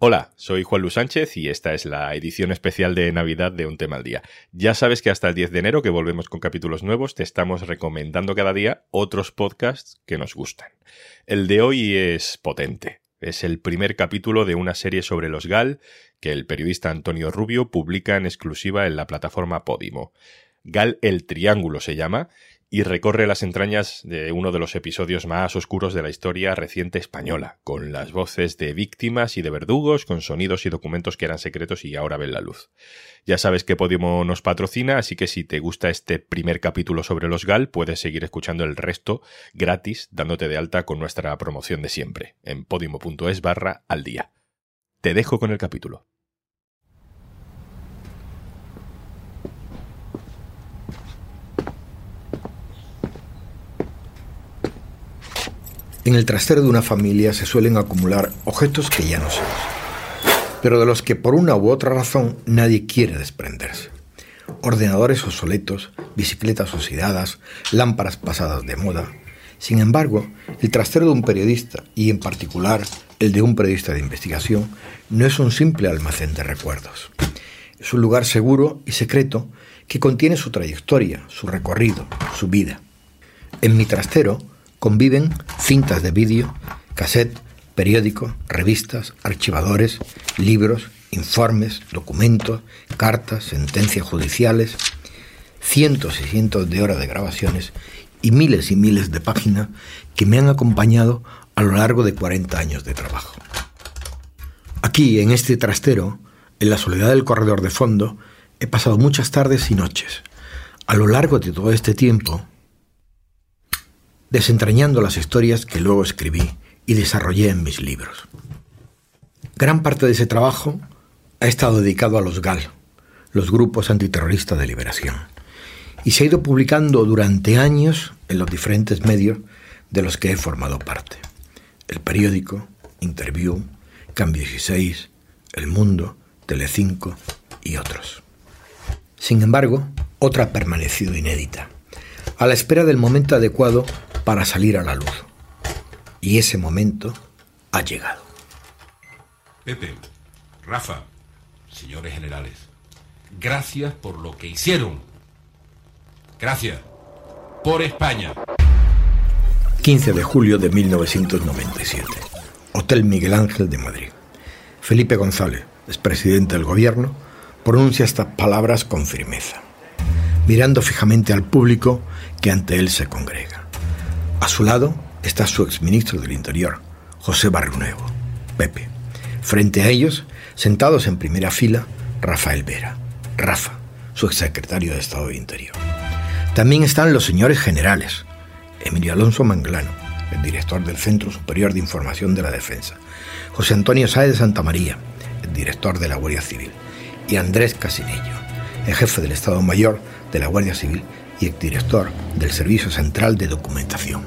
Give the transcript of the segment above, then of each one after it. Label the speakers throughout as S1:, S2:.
S1: Hola, soy Juan Luis Sánchez y esta es la edición especial de Navidad de Un tema al día. Ya sabes que hasta el 10 de enero, que volvemos con capítulos nuevos, te estamos recomendando cada día otros podcasts que nos gustan. El de hoy es potente. Es el primer capítulo de una serie sobre los GAL que el periodista Antonio Rubio publica en exclusiva en la plataforma Podimo. GAL El Triángulo se llama y recorre las entrañas de uno de los episodios más oscuros de la historia reciente española, con las voces de víctimas y de verdugos, con sonidos y documentos que eran secretos y ahora ven la luz. Ya sabes que Podimo nos patrocina, así que si te gusta este primer capítulo sobre los GAL, puedes seguir escuchando el resto gratis, dándote de alta con nuestra promoción de siempre, en podimo.es barra al día. Te dejo con el capítulo.
S2: En el trastero de una familia se suelen acumular objetos que ya no se usan, pero de los que por una u otra razón nadie quiere desprenderse. Ordenadores obsoletos, bicicletas oxidadas, lámparas pasadas de moda. Sin embargo, el trastero de un periodista, y en particular el de un periodista de investigación, no es un simple almacén de recuerdos. Es un lugar seguro y secreto que contiene su trayectoria, su recorrido, su vida. En mi trastero, conviven cintas de vídeo, cassette, periódicos, revistas, archivadores, libros, informes, documentos, cartas, sentencias judiciales, cientos y cientos de horas de grabaciones y miles y miles de páginas que me han acompañado a lo largo de 40 años de trabajo. Aquí, en este trastero, en la soledad del corredor de fondo, he pasado muchas tardes y noches. A lo largo de todo este tiempo, desentrañando las historias que luego escribí y desarrollé en mis libros. Gran parte de ese trabajo ha estado dedicado a los GAL, los grupos antiterroristas de liberación, y se ha ido publicando durante años en los diferentes medios de los que he formado parte. El periódico, Interview, Cambio 16, El Mundo, Telecinco y otros. Sin embargo, otra ha permanecido inédita, a la espera del momento adecuado para salir a la luz. Y ese momento ha llegado.
S3: Pepe, Rafa, señores generales, gracias por lo que hicieron. Gracias. Por España.
S2: 15 de julio de 1997. Hotel Miguel Ángel de Madrid. Felipe González, expresidente del gobierno, pronuncia estas palabras con firmeza, mirando fijamente al público que ante él se congrega. A su lado está su exministro del Interior, José Barrunego, Pepe. Frente a ellos, sentados en primera fila, Rafael Vera, Rafa, su exsecretario de Estado de Interior. También están los señores generales, Emilio Alonso Manglano, el director del Centro Superior de Información de la Defensa, José Antonio Sáez de Santa María, el director de la Guardia Civil, y Andrés Casinello, el jefe del Estado Mayor de la Guardia Civil y exdirector del Servicio Central de Documentación.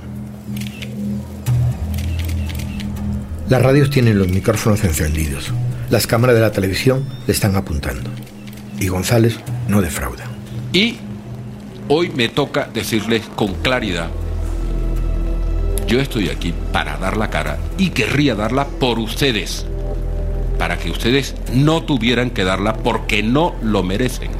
S2: Las radios tienen los micrófonos encendidos. Las cámaras de la televisión le están apuntando. Y González no defrauda.
S3: Y hoy me toca decirles con claridad, yo estoy aquí para dar la cara y querría darla por ustedes, para que ustedes no tuvieran que darla porque no lo merecen.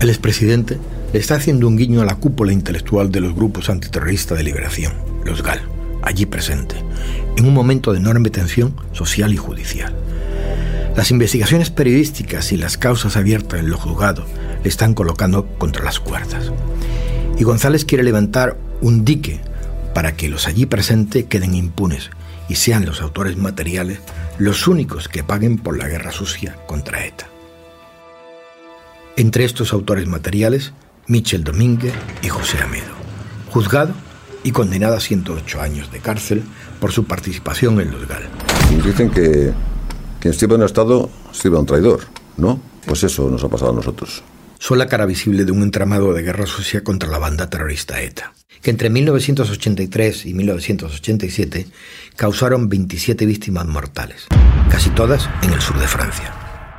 S2: El expresidente le está haciendo un guiño a la cúpula intelectual de los grupos antiterroristas de liberación, los GAL, allí presente, en un momento de enorme tensión social y judicial. Las investigaciones periodísticas y las causas abiertas en los juzgados le están colocando contra las cuerdas. Y González quiere levantar un dique para que los allí presentes queden impunes y sean los autores materiales los únicos que paguen por la guerra sucia contra ETA. Entre estos autores materiales Michel Domínguez y José Amedo, juzgado y condenado a 108 años de cárcel por su participación en los GAL.
S4: Dicen que quien sirve un Estado sirve a un traidor, ¿no? Pues eso nos ha pasado a nosotros.
S2: Son la cara visible de un entramado de guerra sucia contra la banda terrorista ETA, que entre 1983 y 1987 causaron 27 víctimas mortales, casi todas en el sur de Francia.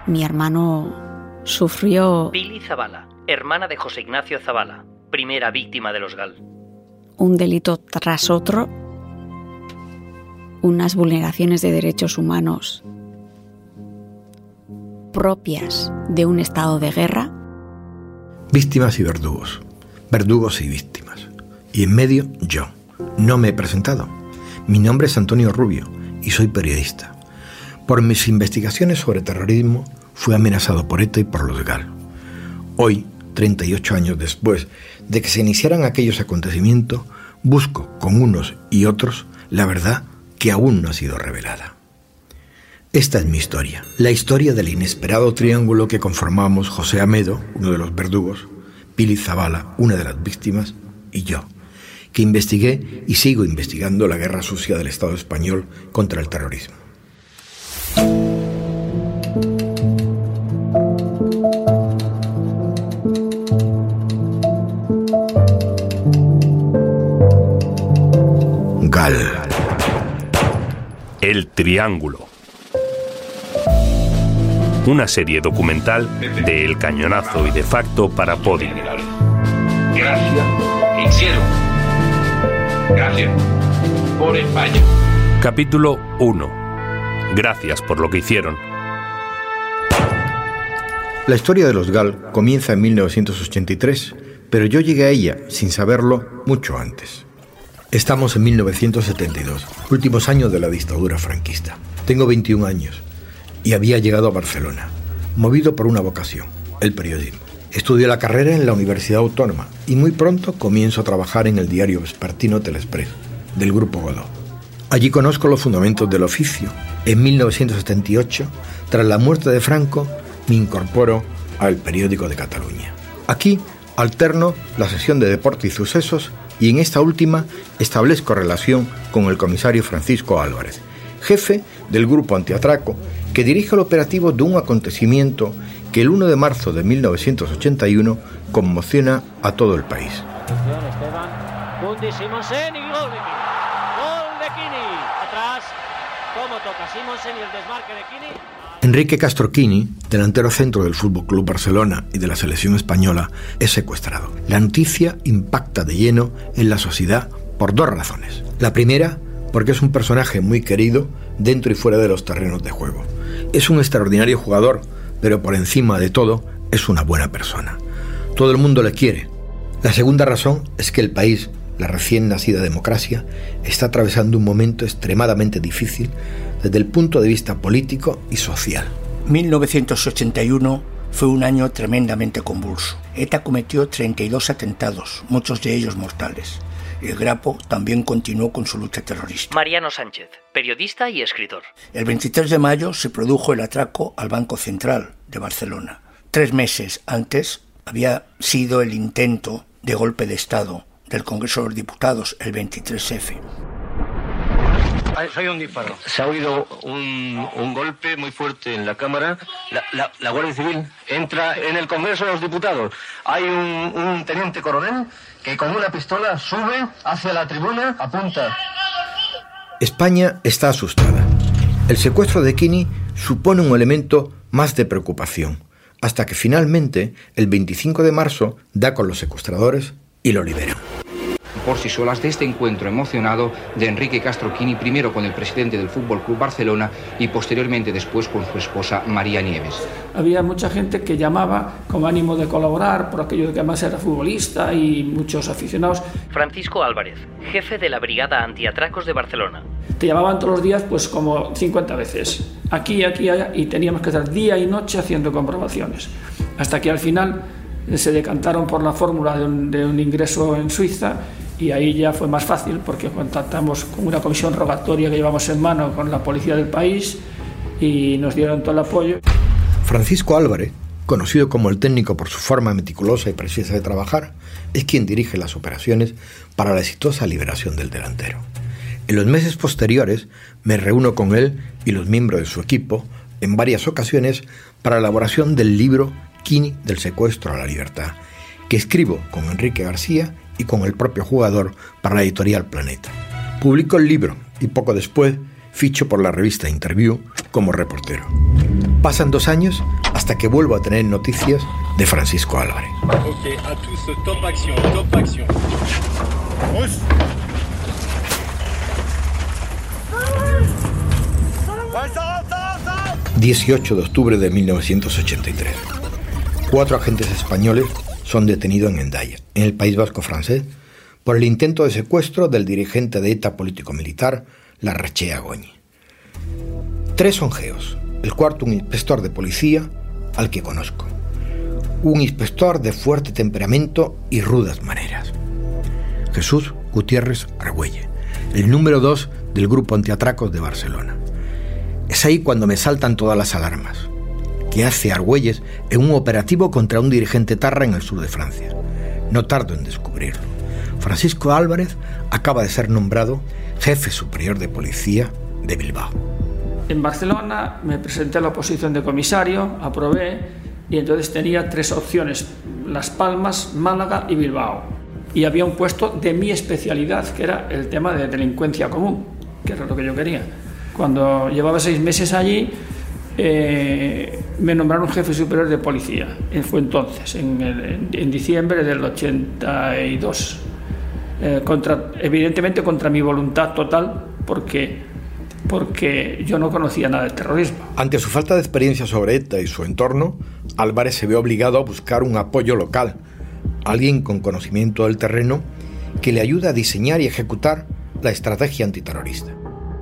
S5: Mi hermano sufrió...
S6: Billy Zavala hermana de José Ignacio Zavala, primera víctima de los GAL.
S5: Un delito tras otro, unas vulneraciones de derechos humanos propias de un estado de guerra?
S2: Víctimas y verdugos, verdugos y víctimas. Y en medio yo. No me he presentado. Mi nombre es Antonio Rubio y soy periodista. Por mis investigaciones sobre terrorismo fui amenazado por ETA y por los GAL. Hoy, 38 años después de que se iniciaran aquellos acontecimientos, busco con unos y otros la verdad que aún no ha sido revelada. Esta es mi historia, la historia del inesperado triángulo que conformamos José Amedo, uno de los verdugos, Pili Zavala, una de las víctimas, y yo, que investigué y sigo investigando la guerra sucia del Estado español contra el terrorismo.
S7: El Triángulo. Una serie documental de El Cañonazo y de facto para Podimo.
S3: Gracias. ¿Qué hicieron? Gracias. Por España.
S7: Capítulo 1. Gracias por lo que hicieron.
S2: La historia de los GAL comienza en 1983, pero yo llegué a ella, sin saberlo, mucho antes. Estamos en 1972, últimos años de la dictadura franquista. Tengo 21 años y había llegado a Barcelona, movido por una vocación, el periodismo. Estudié la carrera en la Universidad Autónoma y muy pronto comienzo a trabajar en el diario vespertino Telexpress, del Grupo Godó. Allí conozco los fundamentos del oficio. En 1978, tras la muerte de Franco, me incorporo al periódico de Cataluña. Aquí alterno la sesión de deporte y sucesos y en esta última establezco relación con el comisario Francisco Álvarez, jefe del grupo antiatraco que dirige el operativo de un acontecimiento que el 1 de marzo de 1981 conmociona a todo el país. Enrique Castroquini, delantero centro del Fútbol Club Barcelona y de la selección española, es secuestrado. La noticia impacta de lleno en la sociedad por dos razones. La primera, porque es un personaje muy querido dentro y fuera de los terrenos de juego. Es un extraordinario jugador, pero por encima de todo es una buena persona. Todo el mundo le quiere. La segunda razón es que el país, la recién nacida democracia, está atravesando un momento extremadamente difícil desde el punto de vista político y social.
S8: 1981 fue un año tremendamente convulso. ETA cometió 32 atentados, muchos de ellos mortales. El Grapo también continuó con su lucha terrorista.
S6: Mariano Sánchez, periodista y escritor.
S8: El 23 de mayo se produjo el atraco al Banco Central de Barcelona. Tres meses antes había sido el intento de golpe de Estado del Congreso de los Diputados, el 23F.
S9: Se ha oído un disparo. Se ha oído un, un golpe muy fuerte en la Cámara. La, la- la Guardia Civil entra en el Congreso de los Diputados. Hay un, un teniente coronel que con una pistola sube hacia la tribuna, apunta.
S2: España está asustada. El secuestro de Kini supone un elemento más de preocupación, hasta que finalmente, el 25 de marzo, da con los secuestradores y lo liberan.
S10: Por sí solas de este encuentro emocionado de Enrique Castroquini, primero con el presidente del Fútbol Club Barcelona y posteriormente después con su esposa María Nieves.
S11: Había mucha gente que llamaba con ánimo de colaborar, por aquello de que además era futbolista y muchos aficionados.
S6: Francisco Álvarez, jefe de la Brigada Antiatracos de Barcelona.
S11: Te llamaban todos los días pues como 50 veces, aquí, aquí, allá, y teníamos que estar día y noche haciendo comprobaciones. Hasta que al final se decantaron por la fórmula de un, de un ingreso en Suiza y ahí ya fue más fácil porque contactamos con una comisión rogatoria que llevamos en mano con la policía del país y nos dieron todo el apoyo.
S2: Francisco Álvarez, conocido como el técnico por su forma meticulosa y precisa de trabajar, es quien dirige las operaciones para la exitosa liberación del delantero. En los meses posteriores me reúno con él y los miembros de su equipo en varias ocasiones para la elaboración del libro Kini del secuestro a la libertad, que escribo con Enrique García y con el propio jugador para la editorial Planeta. Publico el libro y poco después ficho por la revista Interview como reportero. Pasan dos años hasta que vuelvo a tener noticias de Francisco Álvarez.
S12: Ok, à tous, top action, top action. Rentre
S2: 18 de octubre de 1983. Cuatro agentes españoles son detenidos en Endaya, en el País Vasco francés, por el intento de secuestro del dirigente de ETA político-militar, Larrachea Goñi. Tres son geos, el cuarto un inspector de policía al que conozco. Un inspector de fuerte temperamento y rudas maneras. Jesús Gutiérrez Argüelle, el número dos del grupo antiatracos de Barcelona. Es ahí cuando me saltan todas las alarmas. ¿Qué hace Argüelles en un operativo contra un dirigente tarra en el sur de Francia? No tardo en descubrirlo. Francisco Álvarez acaba de ser nombrado jefe superior de policía de Bilbao.
S11: En Barcelona me presenté a la oposición de comisario, aprobé y entonces tenía tres opciones, Las Palmas, Málaga y Bilbao. Y había un puesto de mi especialidad, que era el tema de delincuencia común, que era lo que yo quería. Cuando llevaba seis meses allí, eh, me nombraron jefe superior de policía. Eh, fue entonces, en, diciembre del 82. Eh, contra, evidentemente contra mi voluntad total, porque porque yo no conocía nada del terrorismo.
S2: Ante su falta de experiencia sobre ETA y su entorno, Álvarez se ve obligado a buscar un apoyo local, alguien con conocimiento del terreno que le ayude a diseñar y ejecutar la estrategia antiterrorista.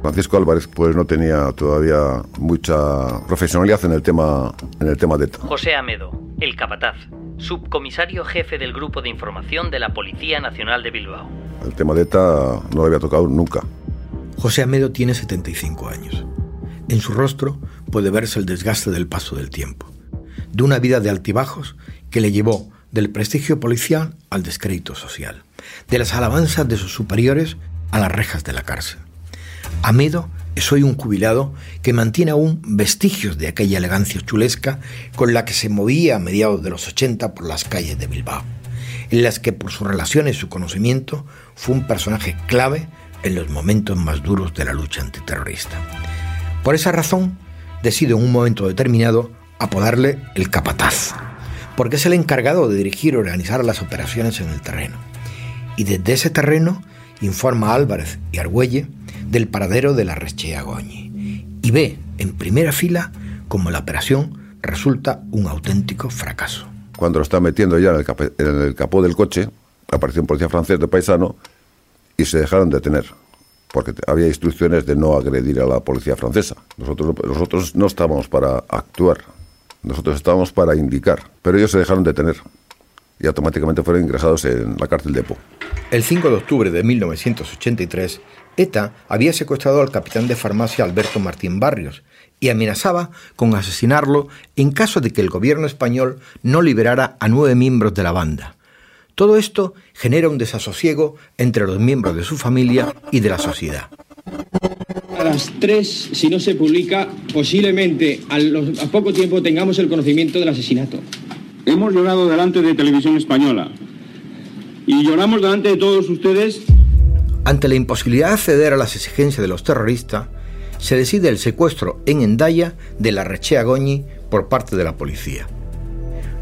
S4: Francisco Álvarez pues no tenía todavía mucha profesionalidad en el tema en el tema de ETA.
S6: José Amedo, el capataz, subcomisario jefe del grupo de información de la Policía Nacional de Bilbao.
S4: El tema de ETA no lo había tocado nunca.
S2: José Amedo tiene 75 años. En su rostro puede verse el desgaste del paso del tiempo, de una vida de altibajos que le llevó del prestigio policial al descrédito social, de las alabanzas de sus superiores a las rejas de la cárcel. Amedo es hoy un jubilado que mantiene aún vestigios de aquella elegancia chulesca con la que se movía a mediados de los 80 por las calles de Bilbao, en las que por sus relaciones y su conocimiento fue un personaje clave en los momentos más duros de la lucha antiterrorista. Por esa razón, decido en un momento determinado apodarle el capataz, porque es el encargado de dirigir y organizar las operaciones en el terreno. Y desde ese terreno informa a Álvarez y Argüelle del paradero de la Rechea Goñi y ve en primera fila cómo la operación resulta un auténtico fracaso.
S4: Cuando lo está metiendo ya en el, en el capó del coche, apareció un policía francés de paisano y se dejaron detener porque había instrucciones de no agredir a la policía francesa. Nosotros, nosotros no estábamos para actuar, nosotros estábamos para indicar, pero ellos se dejaron detener y automáticamente fueron ingresados en la cárcel de Po.
S2: El 5 de octubre de 1983, ETA había secuestrado al capitán de farmacia Alberto Martín Barrios y amenazaba con asesinarlo en caso de que el gobierno español no liberara a nueve miembros de la banda. Todo esto genera un desasosiego entre los miembros de su familia y de la sociedad.
S13: A las tres, si no se publica, posiblemente a, a poco tiempo tengamos el conocimiento del asesinato.
S14: Hemos llorado delante de Televisión Española y lloramos delante de todos ustedes.
S2: Ante la imposibilidad de acceder a las exigencias de los terroristas, se decide el secuestro en Endaya de la Rechea Goñi por parte de la policía.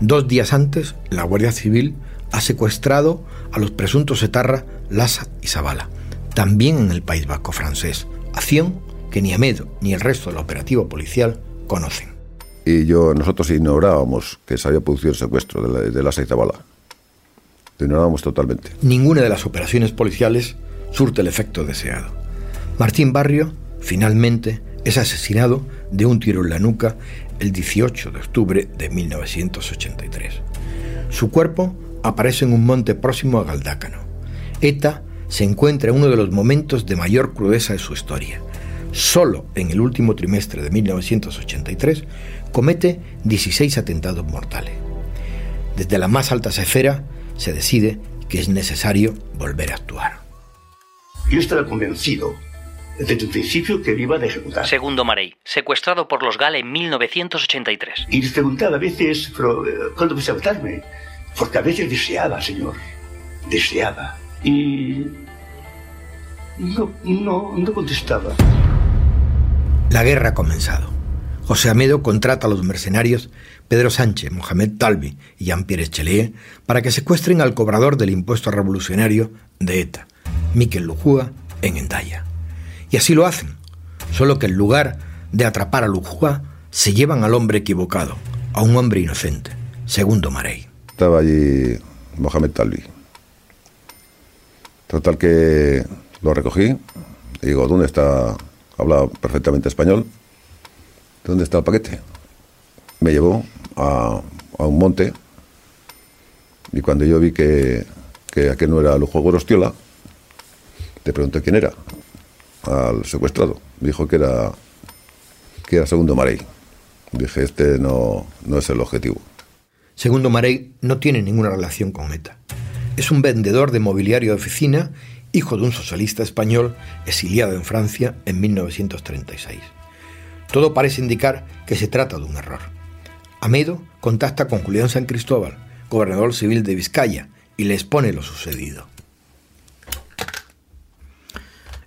S2: Dos días antes, la Guardia Civil ha secuestrado a los presuntos etarra Lassa y Zavala, también en el País Vasco francés, acción que ni Amedo ni el resto del operativo policial conocen.
S4: Y yo, nosotros ignorábamos que se había producido el secuestro de, la, de Lassa y Zavala. Lo ignorábamos totalmente.
S2: Ninguna de las operaciones policiales surte el efecto deseado. Martín Barrio, finalmente, es asesinado de un tiro en la nuca el 18 de octubre de 1983. Su cuerpo aparece en un monte próximo a Galdácano. ETA se encuentra en uno de los momentos de mayor crudeza de su historia. Solo en el último trimestre de 1983 comete 16 atentados mortales. Desde la más alta esfera se decide que es necesario volver a actuar.
S15: Yo estaba convencido desde el principio que lo iba a ejecutar.
S6: Segundo Marey, secuestrado por los GAL en 1983.
S15: Y les preguntaba a veces, pero, ¿cuándo vas a matarme? Porque a veces deseaba, Señor, deseaba. Y no, no, no contestaba.
S2: La guerra ha comenzado. José Amedo contrata a los mercenarios Pedro Sánchez, Mohamed Talvi y Jean-Pierre Chelier para que secuestren al cobrador del impuesto revolucionario de ETA, Miquel Lujúa, en Endaya. Y así lo hacen, solo que en lugar de atrapar a Lujúa, se llevan al hombre equivocado, a un hombre inocente, segundo Marey.
S4: Estaba allí Mohamed Talbi. Total que lo recogí y digo, ¿dónde está? Hablaba perfectamente español. ¿Dónde está el paquete? Me llevó a, a un monte y cuando yo vi que, que aquel no era Lujo Gorostiola, le pregunté quién era al secuestrado. Dijo que era que era Segundo Marey. Dije, este no, no es el objetivo.
S2: Segundo Marey no tiene ninguna relación con ETA. Es un vendedor de mobiliario de oficina, hijo de un socialista español exiliado en Francia en 1936. Todo parece indicar que se trata de un error. Amedo contacta con Julián San Cristóbal, gobernador civil de Vizcaya, y le expone lo sucedido.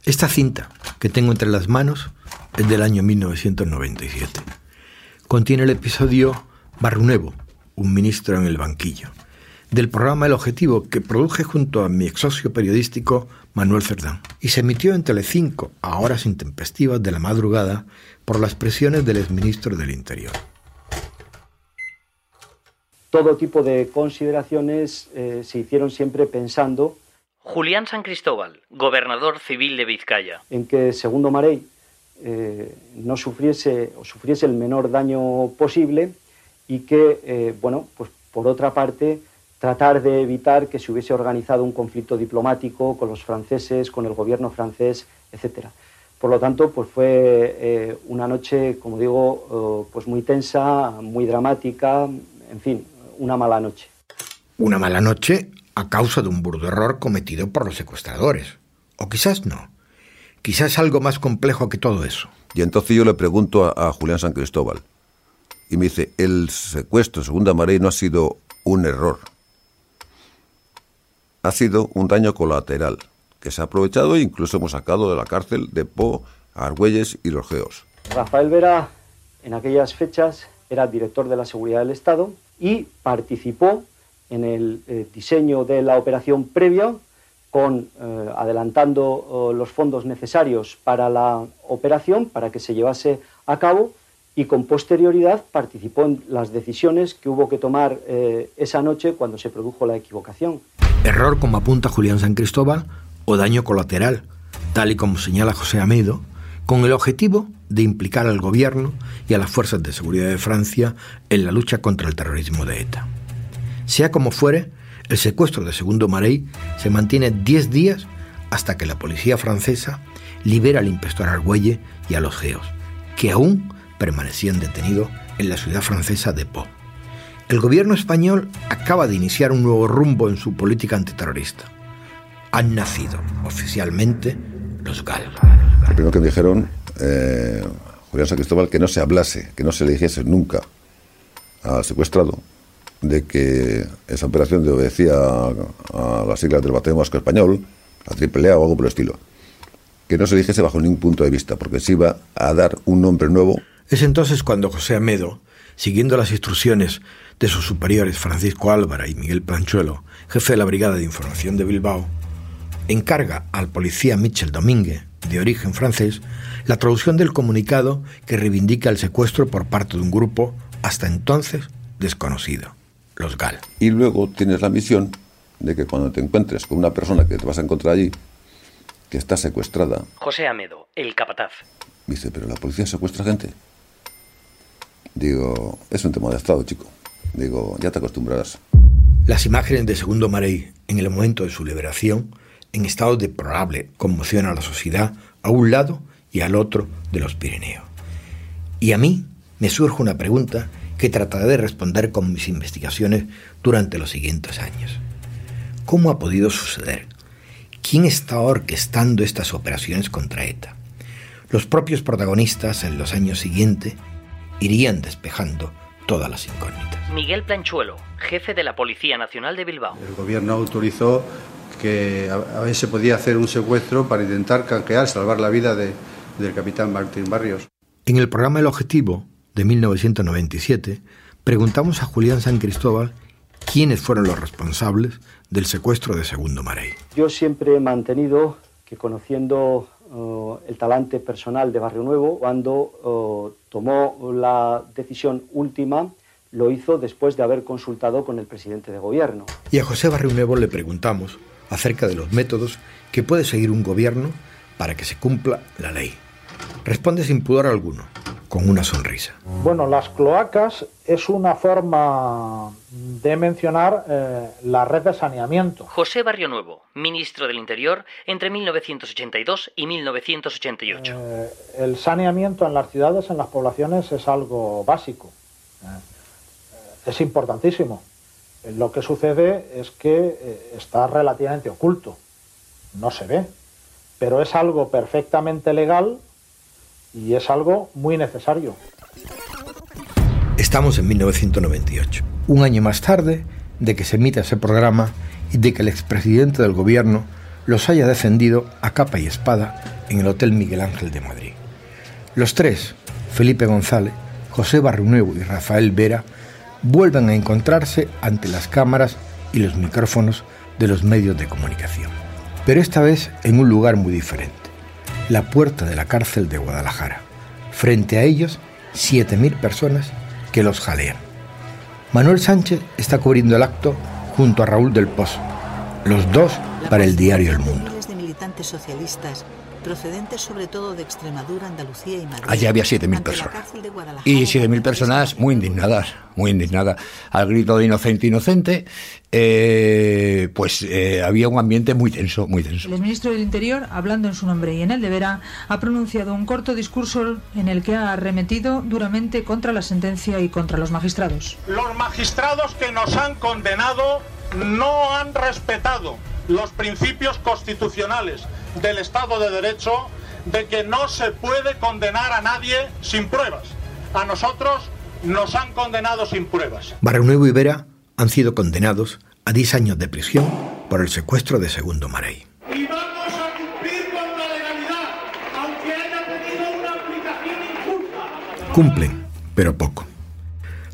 S2: Esta cinta que tengo entre las manos es del año 1997. Contiene el episodio Nuevo, un ministro en el banquillo, del programa El Objetivo que produje junto a mi ex socio periodístico Manuel Cerdán y se emitió en Telecinco a horas intempestivas de la madrugada por las presiones del exministro del Interior.
S16: Todo tipo de consideraciones eh, se hicieron siempre pensando
S6: Julián San Cristóbal, gobernador civil de Vizcaya.
S16: en que Segundo Marey eh, no sufriese o sufriese el menor daño posible y que, eh, bueno, pues por otra parte, tratar de evitar que se hubiese organizado un conflicto diplomático con los franceses, con el gobierno francés, etc. Por lo tanto, pues fue eh, una noche, como digo, pues muy tensa, muy dramática, en fin, una mala noche.
S2: Una mala noche a causa de un burdo error cometido por los secuestradores. O quizás no. Quizás algo más complejo que todo eso.
S4: Y entonces yo le pregunto a, a Julián San Cristóbal. Y me dice, el secuestro de Segunda Marey no ha sido un error. Ha sido un daño colateral que se ha aprovechado e incluso hemos sacado de la cárcel de Po, Argüelles y los Geos.
S16: Rafael Vera, en aquellas fechas, era director de la Seguridad del Estado y participó en el eh, diseño de la operación previa, con, eh, adelantando eh, los fondos necesarios para la operación, para que se llevase a cabo, y con posterioridad participó en las decisiones que hubo que tomar eh, esa noche cuando se produjo la equivocación.
S2: Error como apunta Julián San Cristóbal o daño colateral, tal y como señala José Amedo, con el objetivo de implicar al gobierno y a las fuerzas de seguridad de Francia en la lucha contra el terrorismo de ETA. Sea como fuere, el secuestro de Segundo Marey se mantiene 10 días hasta que la policía francesa libera al inspector Argüelle y a los geos, que aún permanecían detenidos en la ciudad francesa de Po. El gobierno español acaba de iniciar un nuevo rumbo en su política antiterrorista. Han nacido oficialmente los GAL.
S4: Lo primero que dijeron, eh, Julián San Cristóbal, que no se hablase, que no se le dijese nunca al secuestrado de que esa operación obedecía a, a las siglas del Batallón Vasco Español, a AAA o algo por el estilo. Que no se dijese bajo ningún punto de vista, porque se iba a dar un nombre nuevo
S2: Es entonces cuando José Amedo, siguiendo las instrucciones de sus superiores Francisco Álvara y Miguel Planchuelo, jefe de la Brigada de Información de Bilbao, encarga al policía Michel Domínguez, de origen francés, la traducción del comunicado que reivindica el secuestro por parte de un grupo hasta entonces desconocido, los GAL.
S4: Y luego tienes la misión de que cuando te encuentres con una persona que te vas a encontrar allí, que está secuestrada,
S6: José Amedo, el capataz.
S4: dice, pero la policía secuestra gente. Digo, es un tema de Estado, chico. Digo, ya te acostumbrarás.
S2: Las imágenes de Segundo Marey en el momento de su liberación, en estado de probable conmoción a la sociedad, a un lado y al otro de los Pirineos. Y a mí me surge una pregunta que trataré de responder con mis investigaciones durante los siguientes años. ¿Cómo ha podido suceder? ¿Quién está orquestando estas operaciones contra ETA? Los propios protagonistas en los años siguientes irían despejando todas las incógnitas.
S6: Miguel Planchuelo, jefe de la Policía Nacional de Bilbao.
S17: El gobierno autorizó que a, ver se podía hacer un secuestro para intentar canjear, salvar la vida de- del capitán Martín Barrios.
S2: En el programa El Objetivo de 1997 preguntamos a Julián San Cristóbal quiénes fueron los responsables del secuestro de Segundo Marey.
S16: Yo siempre he mantenido que conociendo el talante personal de Barrio Nuevo cuando tomó la decisión última lo hizo después de haber consultado con el presidente de gobierno.
S2: Y a José Barrio Nuevo le preguntamos acerca de los métodos que puede seguir un gobierno para que se cumpla la ley. Responde sin pudor alguno, con una sonrisa.
S18: Bueno, las cloacas es una forma de mencionar eh, la red de saneamiento.
S6: José Barrio Nuevo, ministro del Interior entre 1982 y 1988.
S18: Eh, el saneamiento en las ciudades, en las poblaciones, es algo básico. Eh, es importantísimo. Lo que sucede es que está relativamente oculto, no se ve, pero es algo perfectamente legal y es algo muy necesario.
S2: Estamos en 1998, un año más tarde de que se emita ese programa y de que el expresidente del gobierno los haya defendido a capa y espada en el Hotel Miguel Ángel de Madrid. Los tres, Felipe González, José Barrunuevo y Rafael Vera, vuelven a encontrarse ante las cámaras y los micrófonos de los medios de comunicación. Pero esta vez en un lugar muy diferente la puerta de la cárcel de Guadalajara. Frente a ellos, 7.000 personas que los jalean. Manuel Sánchez está cubriendo el acto junto a Raúl del Pozo, los dos para el diario El Mundo.
S19: Procedentes sobre todo de Extremadura, Andalucía y Madrid.
S20: Allí había 7.000 personas. Y 7.000 personas muy indignadas, muy indignadas. Al grito de inocente, inocente, eh, pues eh, había un ambiente muy tenso, muy tenso.
S21: El ministro del Interior, hablando en su nombre y en el de Vera, ha pronunciado un corto discurso en el que ha arremetido duramente contra la sentencia y contra los magistrados.
S22: Los magistrados que nos han condenado no han respetado los principios constitucionales del Estado de Derecho de que no se puede condenar a nadie sin pruebas. A nosotros nos han condenado sin pruebas.
S2: Barrio Nuevo y Vera han sido condenados a 10 años de prisión por el secuestro de Segundo Marey.
S22: Y vamos a cumplir con la legalidad, aunque haya tenido una aplicación injusta.
S2: Cumplen, pero poco.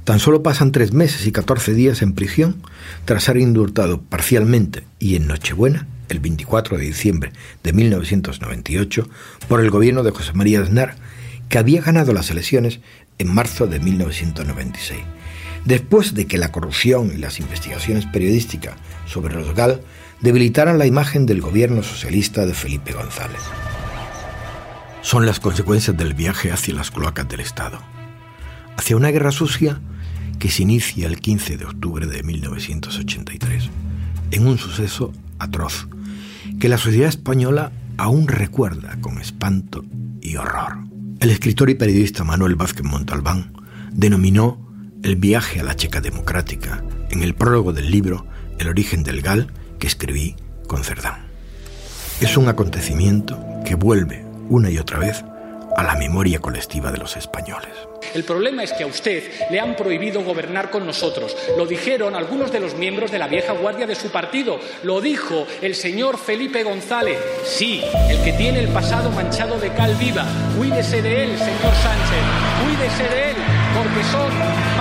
S2: Tan solo pasan tres meses y 14 días en prisión tras ser indultado parcialmente y en Nochebuena, el 24 de diciembre de 1998, por el gobierno de José María Aznar, que había ganado las elecciones en marzo de 1996, después de que la corrupción y las investigaciones periodísticas sobre los GAL debilitaran la imagen del gobierno socialista de Felipe González. Son las consecuencias del viaje hacia las cloacas del Estado, hacia una guerra sucia que se inicia el 15 de octubre de 1983, en un suceso atroz que la sociedad española aún recuerda con espanto y horror. El escritor y periodista Manuel Vázquez Montalbán denominó el viaje a la Checa Democrática en el prólogo del libro El origen del GAL que escribí con Cerdán. Es un acontecimiento que vuelve una y otra vez a la memoria colectiva de los españoles.
S23: El problema es que a usted le han prohibido gobernar con nosotros. Lo dijeron algunos de los miembros de la vieja guardia de su partido. Lo dijo el señor Felipe González. Sí, el que tiene el pasado manchado de cal viva. Cuídese de él, señor Sánchez. Cuídese de él, porque son